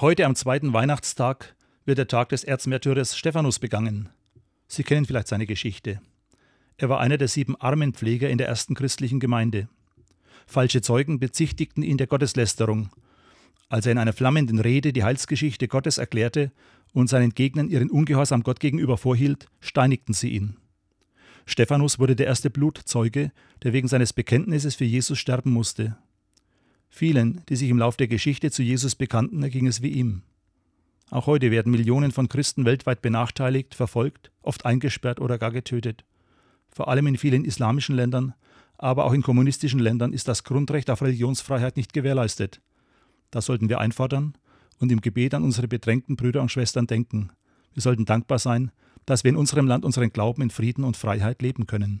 Heute am zweiten Weihnachtstag wird der Tag des Erzmärtyrers Stephanus begangen. Sie kennen vielleicht seine Geschichte. Er war einer der sieben Armenpfleger in der ersten christlichen Gemeinde. Falsche Zeugen bezichtigten ihn der Gotteslästerung. Als er in einer flammenden Rede die Heilsgeschichte Gottes erklärte und seinen Gegnern ihren Ungehorsam Gott gegenüber vorhielt, steinigten sie ihn. Stephanus wurde der erste Blutzeuge, der wegen seines Bekenntnisses für Jesus sterben musste. Vielen, die sich im Lauf der Geschichte zu Jesus bekannten, erging es wie ihm. Auch heute werden Millionen von Christen weltweit benachteiligt, verfolgt, oft eingesperrt oder gar getötet. Vor allem in vielen islamischen Ländern, aber auch in kommunistischen Ländern ist das Grundrecht auf Religionsfreiheit nicht gewährleistet. Das sollten wir einfordern und im Gebet an unsere bedrängten Brüder und Schwestern denken. Wir sollten dankbar sein, dass wir in unserem Land unseren Glauben in Frieden und Freiheit leben können.